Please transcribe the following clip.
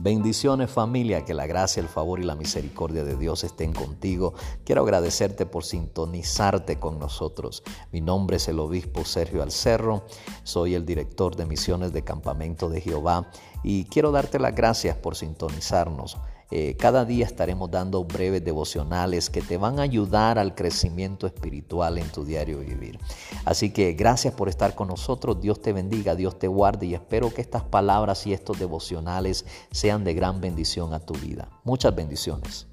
Bendiciones familia, que la gracia, el favor y la misericordia de Dios estén contigo. Quiero agradecerte por sintonizarte con nosotros. Mi nombre es el obispo Sergio Alcerro, soy el director de misiones de Campamento de Jehová y quiero darte las gracias por sintonizarnos. Eh, cada día estaremos dando breves devocionales que te van a ayudar al crecimiento espiritual en tu diario vivir. Así que gracias por estar con nosotros. Dios te bendiga, Dios te guarde y espero que estas palabras y estos devocionales sean de gran bendición a tu vida. Muchas bendiciones.